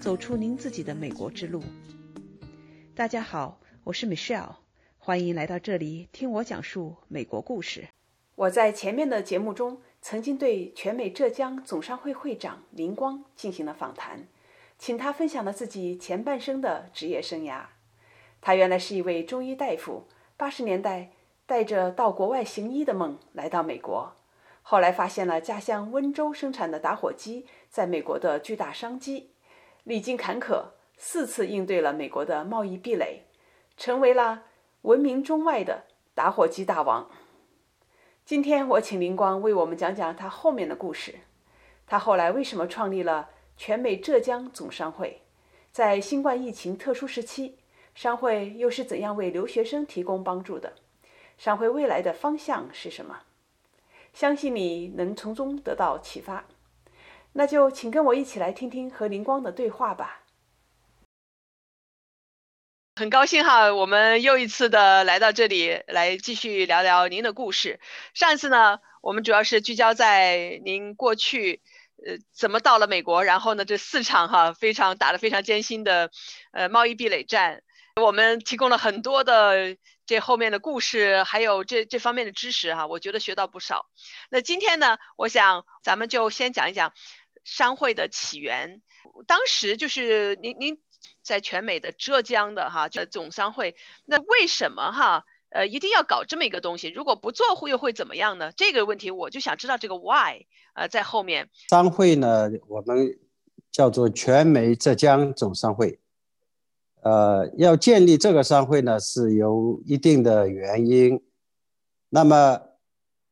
走出您自己的美国之路。大家好，我是 Michelle，欢迎来到这里听我讲述美国故事。我在前面的节目中曾经对全美浙江总商会会长林光进行了访谈，请他分享了自己前半生的职业生涯。他原来是一位中医大夫，八十年代带着到国外行医的梦来到美国。后来发现了家乡温州生产的打火机在美国的巨大商机，历经坎坷，四次应对了美国的贸易壁垒，成为了闻名中外的打火机大王。今天我请林光为我们讲讲他后面的故事。他后来为什么创立了全美浙江总商会？在新冠疫情特殊时期，商会又是怎样为留学生提供帮助的？商会未来的方向是什么？相信你能从中得到启发，那就请跟我一起来听听和林光的对话吧。很高兴哈，我们又一次的来到这里，来继续聊聊您的故事。上一次呢，我们主要是聚焦在您过去，呃，怎么到了美国，然后呢，这四场哈非常打得非常艰辛的，呃，贸易壁垒战。我们提供了很多的这后面的故事，还有这这方面的知识哈，我觉得学到不少。那今天呢，我想咱们就先讲一讲商会的起源。当时就是您您在全美的浙江的哈，就总商会。那为什么哈呃一定要搞这么一个东西？如果不做会又会怎么样呢？这个问题我就想知道这个 why 呃在后面。商会呢，我们叫做全美浙江总商会。呃，要建立这个商会呢，是有一定的原因。那么，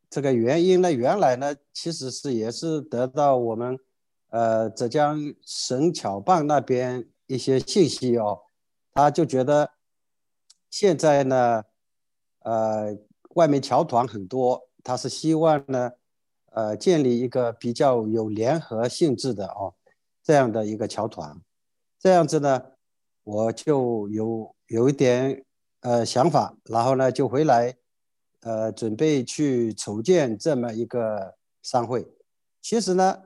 这个原因呢，原来呢，其实是也是得到我们，呃，浙江省侨办那边一些信息哦，他就觉得现在呢，呃，外面侨团很多，他是希望呢，呃，建立一个比较有联合性质的哦，这样的一个侨团，这样子呢。我就有有一点呃想法，然后呢就回来，呃准备去筹建这么一个商会。其实呢，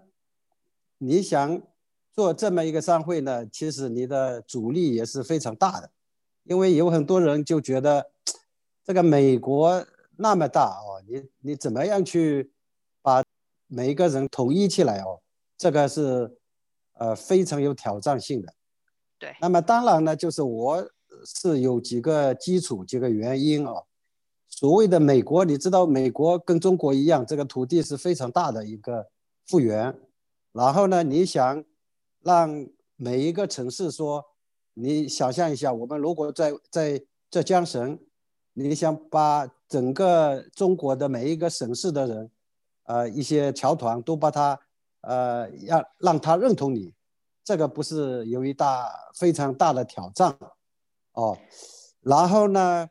你想做这么一个商会呢，其实你的阻力也是非常大的，因为有很多人就觉得这个美国那么大哦，你你怎么样去把每一个人统一起来哦？这个是呃非常有挑战性的。对，那么当然呢，就是我是有几个基础、几个原因啊。所谓的美国，你知道，美国跟中国一样，这个土地是非常大的一个复原。然后呢，你想让每一个城市说，你想象一下，我们如果在在浙江省，你想把整个中国的每一个省市的人，呃，一些侨团都把他，呃，让让他认同你。这个不是有一大非常大的挑战，哦，然后呢，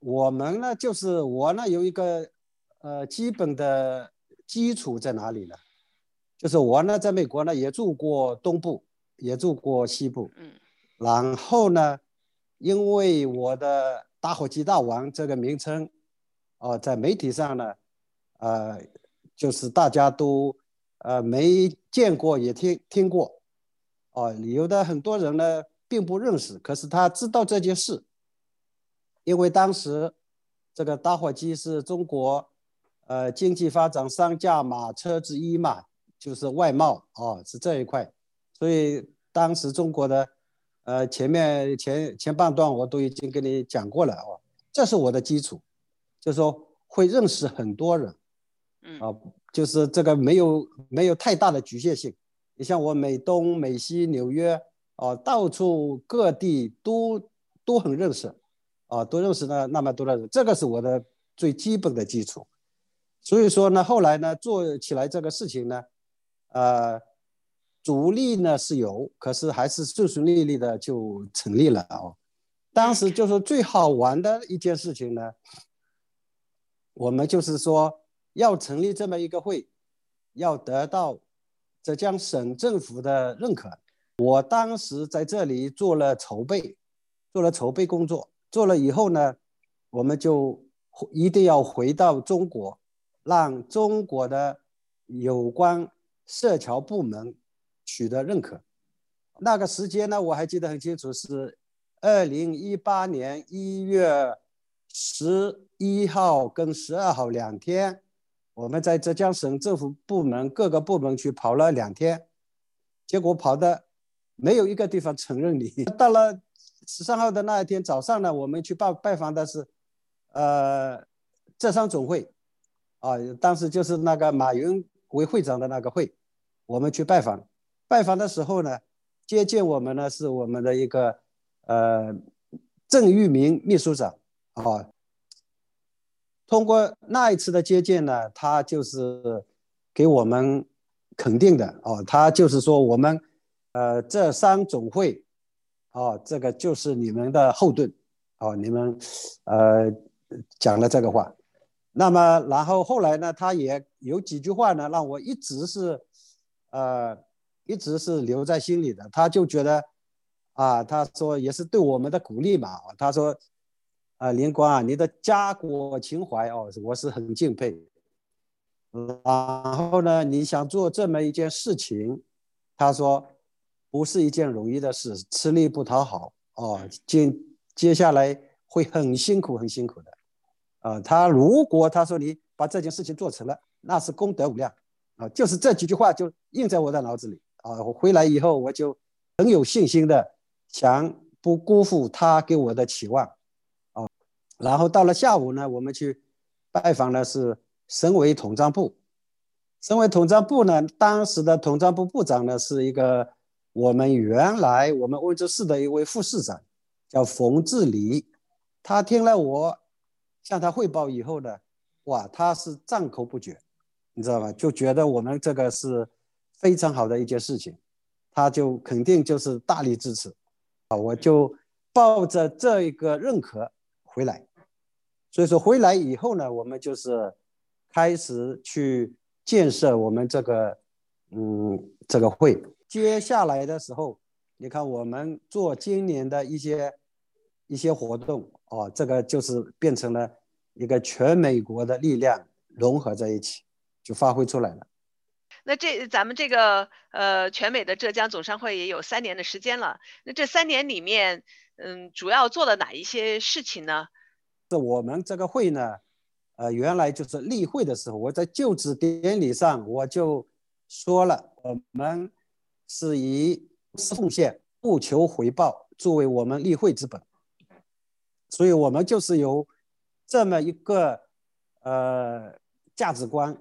我们呢就是我呢有一个呃基本的基础在哪里呢？就是我呢在美国呢也住过东部，也住过西部，嗯，然后呢，因为我的打火机大王这个名称，哦，在媒体上呢，呃，就是大家都呃没见过也听听过。哦，有的很多人呢并不认识，可是他知道这件事，因为当时这个打火机是中国呃经济发展三驾马车之一嘛，就是外贸哦，是这一块，所以当时中国的呃前面前前半段我都已经跟你讲过了哦，这是我的基础，就是说会认识很多人，嗯。啊，就是这个没有没有太大的局限性。你像我美东美西纽约哦，到处各地都都很认识，啊，都认识呢那么多的人，这个是我的最基本的基础。所以说呢，后来呢做起来这个事情呢，呃，阻力呢是有，可是还是顺顺利利的就成立了哦。当时就是最好玩的一件事情呢，我们就是说要成立这么一个会，要得到。浙江省政府的认可，我当时在这里做了筹备，做了筹备工作，做了以后呢，我们就一定要回到中国，让中国的有关社侨部门取得认可，那个时间呢，我还记得很清楚，是二零一八年一月十一号跟十二号两天，我们在浙江省政府部门各个部门去跑了两天，结果跑的没有一个地方承认你。到了十三号的那一天早上呢，我们去拜拜访的是，呃，浙商总会，啊，当时就是那个马云为会长的那个会，我们去拜访。拜访的时候呢。接见我们呢，是我们的一个呃郑玉明秘书长啊。通过那一次的接见呢，他就是给我们肯定的哦，他就是说我们呃浙商总会哦，这个就是你们的后盾哦，你们呃讲了这个话。那么然后后来呢，他也有几句话呢，让我一直是呃。一直是留在心里的，他就觉得，啊，他说也是对我们的鼓励嘛。他说，啊，林光啊，你的家国情怀哦，我是很敬佩。然后呢，你想做这么一件事情，他说，不是一件容易的事，吃力不讨好哦，接接下来会很辛苦很辛苦的。啊，他如果他说你把这件事情做成了，那是功德无量啊，就是这几句话就印在我的脑子里。啊，我回来以后我就很有信心的想不辜负他给我的期望，然后到了下午呢，我们去拜访的是省委统战部，省委统战部呢，当时的统战部部长呢是一个我们原来我们温州市的一位副市长，叫冯志礼，他听了我向他汇报以后呢，哇，他是赞口不绝，你知道吗？就觉得我们这个是。非常好的一件事情，他就肯定就是大力支持，啊，我就抱着这一个认可回来，所以说回来以后呢，我们就是开始去建设我们这个，嗯，这个会。接下来的时候，你看我们做今年的一些一些活动，哦，这个就是变成了一个全美国的力量融合在一起，就发挥出来了。那这咱们这个呃全美的浙江总商会也有三年的时间了。那这三年里面，嗯，主要做了哪一些事情呢？是我们这个会呢，呃，原来就是例会的时候，我在就职典礼上我就说了，我们是以奉献不求回报作为我们例会之本，所以我们就是有这么一个呃价值观。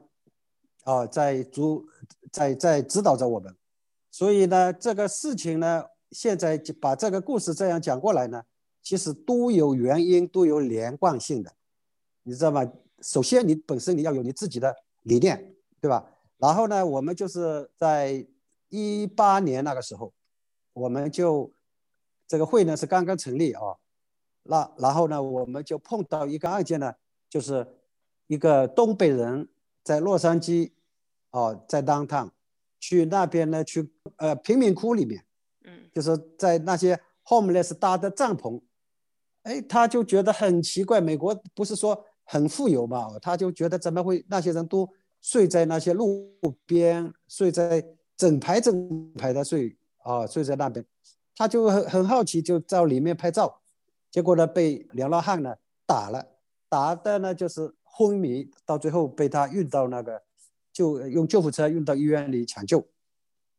啊，在主在在指导着我们，所以呢，这个事情呢，现在就把这个故事这样讲过来呢，其实都有原因，都有连贯性的，你知道吗？首先，你本身你要有你自己的理念，对吧？然后呢，我们就是在一八年那个时候，我们就这个会呢是刚刚成立啊，那然后呢，我们就碰到一个案件呢，就是一个东北人在洛杉矶。哦，在 downtown，去那边呢，去呃贫民窟里面，嗯，就是在那些 homeless 搭的帐篷，哎，他就觉得很奇怪，美国不是说很富有嘛，他就觉得怎么会那些人都睡在那些路边，睡在整排整排的睡啊，睡在那边，他就很很好奇，就到里面拍照，结果呢被流浪汉呢打了，打的呢就是昏迷，到最后被他运到那个。就用救护车运到医院里抢救。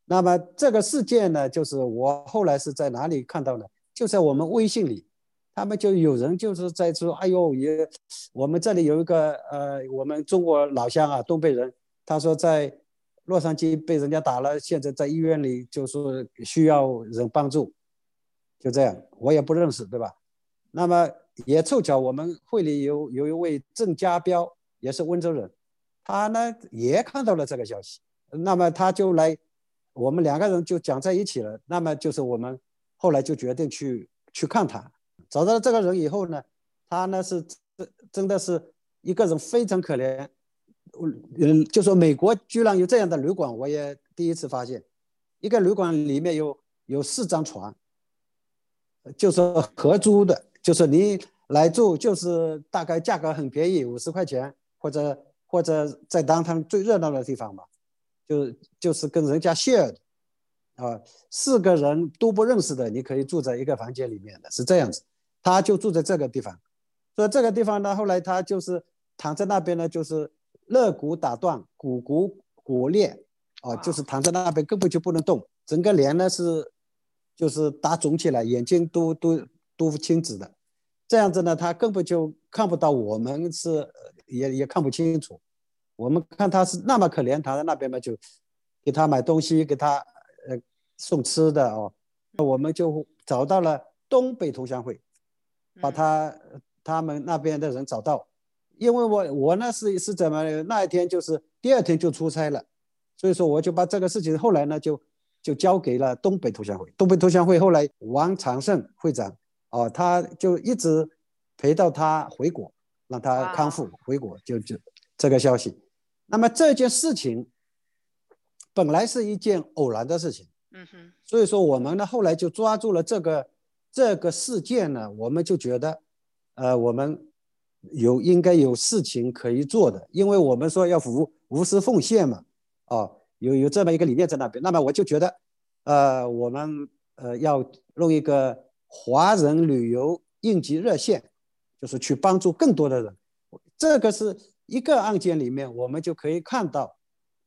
那么这个事件呢，就是我后来是在哪里看到的？就在我们微信里，他们就有人就是在说：“哎呦，也我们这里有一个呃，我们中国老乡啊，东北人，他说在洛杉矶被人家打了，现在在医院里就是需要人帮助。”就这样，我也不认识，对吧？那么也凑巧，我们会里有有一位郑家彪，也是温州人。他呢也看到了这个消息，那么他就来，我们两个人就讲在一起了。那么就是我们后来就决定去去看他，找到了这个人以后呢，他呢是真真的是一个人非常可怜，嗯，就说美国居然有这样的旅馆，我也第一次发现，一个旅馆里面有有四张床，就是合租的，就是你来住就是大概价格很便宜，五十块钱或者。或者在当他们最热闹的地方嘛，就就是跟人家 share 的，啊，四个人都不认识的，你可以住在一个房间里面的，是这样子。他就住在这个地方，所以这个地方呢，后来他就是躺在那边呢，就是肋骨打断，股骨骨裂，啊，就是躺在那边根本就不能动，整个脸呢是就是打肿起来，眼睛都都都青紫的，这样子呢，他根本就看不到我们是也也看不清楚，我们看他是那么可怜，躺在那边嘛，就给他买东西，给他呃送吃的哦，我们就找到了东北同乡会。把他他们那边的人找到，因为我我呢是是怎么那一天就是第二天就出差了，所以说我就把这个事情后来呢就就交给了东北同乡会。东北同乡会后来王长胜会长哦，他就一直陪到他回国，让他康复回国，就就这个消息。那么这件事情本来是一件偶然的事情，嗯哼，所以说我们呢后来就抓住了这个。这个事件呢，我们就觉得，呃，我们有应该有事情可以做的，因为我们说要无无私奉献嘛，哦，有有这么一个理念在那边。那么我就觉得，呃，我们呃要弄一个华人旅游应急热线，就是去帮助更多的人。这个是一个案件里面，我们就可以看到，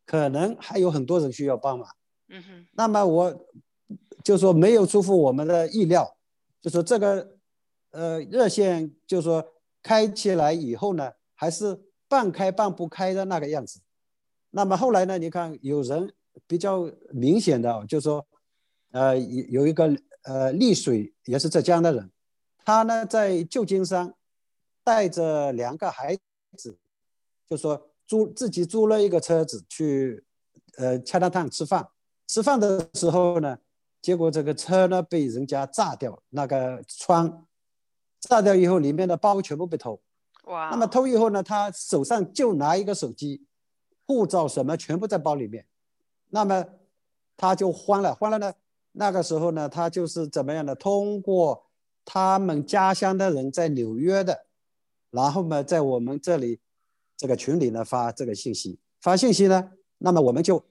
可能还有很多人需要帮忙。嗯哼。那么我就说没有出乎我们的意料。就说这个，呃，热线就说开起来以后呢，还是半开半不开的那个样子。那么后来呢，你看有人比较明显的，就说，呃，有有一个呃丽水也是浙江的人，他呢在旧金山带着两个孩子，就说租自己租了一个车子去，呃，恰达烫吃饭。吃饭的时候呢。结果这个车呢被人家炸掉，那个窗炸掉以后，里面的包全部被偷。哇！那么偷以后呢，他手上就拿一个手机，护照什么全部在包里面。那么他就慌了，慌了呢。那个时候呢，他就是怎么样的？通过他们家乡的人在纽约的，然后呢，在我们这里这个群里呢发这个信息，发信息呢，那么我们就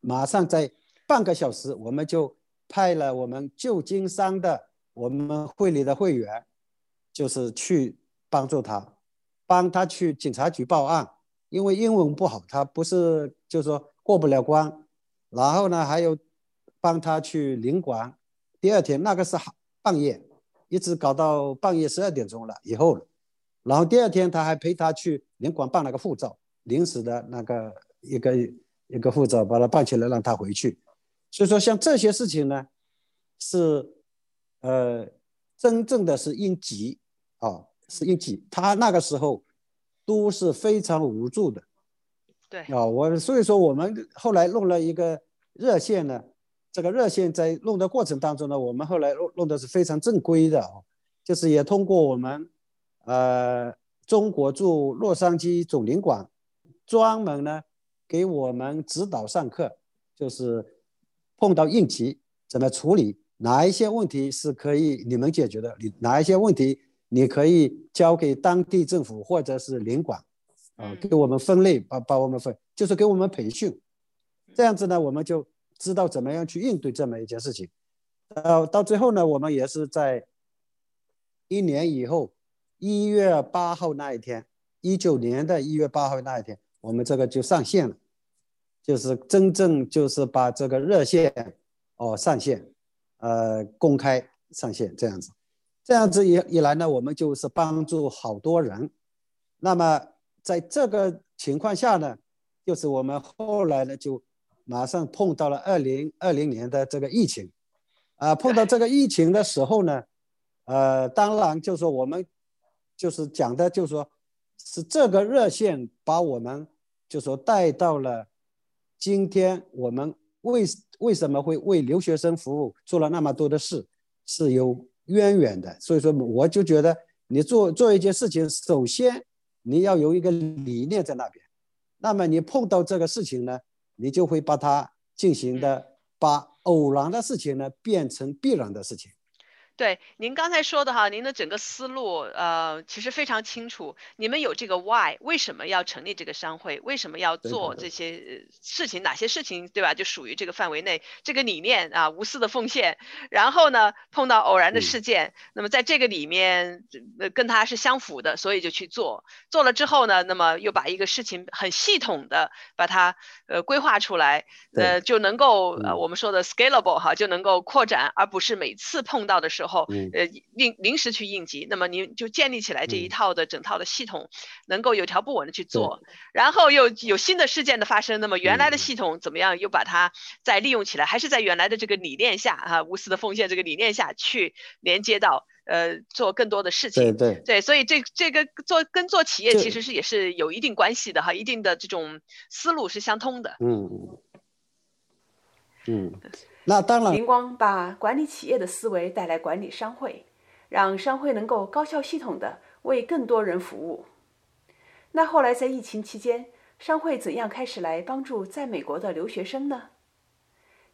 马上在半个小时，我们就。派了我们旧金山的我们会里的会员，就是去帮助他，帮他去警察局报案，因为英文不好，他不是就是说过不了关。然后呢，还有帮他去领馆。第二天那个是半夜，一直搞到半夜十二点钟了以后了。然后第二天他还陪他去领馆办了个护照，临时的那个一个一个护照，把他办起来，让他回去。所以说，像这些事情呢，是，呃，真正的是应急啊，是应急。他那个时候都是非常无助的，对啊，我所以说我们后来弄了一个热线呢，这个热线在弄的过程当中呢，我们后来弄弄的是非常正规的啊，就是也通过我们，呃，中国驻洛杉矶总领馆专门呢给我们指导上课，就是。碰到应急怎么处理？哪一些问题是可以你们解决的？你哪一些问题你可以交给当地政府或者是领馆，啊，给我们分类，把把我们分，就是给我们培训，这样子呢，我们就知道怎么样去应对这么一件事情。呃，到最后呢，我们也是在一年以后，一月八号那一天，一九年的一月八号那一天，我们这个就上线了。就是真正就是把这个热线哦上线，呃公开上线这样子，这样子一一来呢，我们就是帮助好多人。那么在这个情况下呢，就是我们后来呢就马上碰到了二零二零年的这个疫情，啊碰到这个疫情的时候呢，呃当然就说我们就是讲的就是说是这个热线把我们就说带到了。今天我们为为什么会为留学生服务做了那么多的事，是有渊源的。所以说，我就觉得你做做一件事情，首先你要有一个理念在那边。那么你碰到这个事情呢，你就会把它进行的把偶然的事情呢变成必然的事情。对，您刚才说的哈，您的整个思路，呃，其实非常清楚。你们有这个 why，为什么要成立这个商会？为什么要做这些事情？哪些事情，对吧？就属于这个范围内，这个理念啊，无私的奉献。然后呢，碰到偶然的事件，那么在这个里面，呃，跟它是相符的，所以就去做。做了之后呢，那么又把一个事情很系统的把它呃规划出来，呃，就能够呃我们说的 scalable 哈，就能够扩展，而不是每次碰到的时候。后，呃，临临时去应急，那么您就建立起来这一套的整套的系统，能够有条不紊的去做，然后又有新的事件的发生，那么原来的系统怎么样，又把它再利用起来，还是在原来的这个理念下啊，无私的奉献这个理念下去连接到，呃，做更多的事情。对对。对，所以这这个做跟做企业其实是也是有一定关系的哈，一定的这种思路是相通的。嗯嗯。嗯。那当然，林光把管理企业的思维带来管理商会，让商会能够高效系统的为更多人服务。那后来在疫情期间，商会怎样开始来帮助在美国的留学生呢？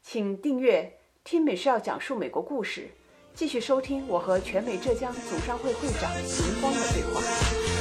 请订阅听美需要讲述美国故事，继续收听我和全美浙江总商会会长林光的对话。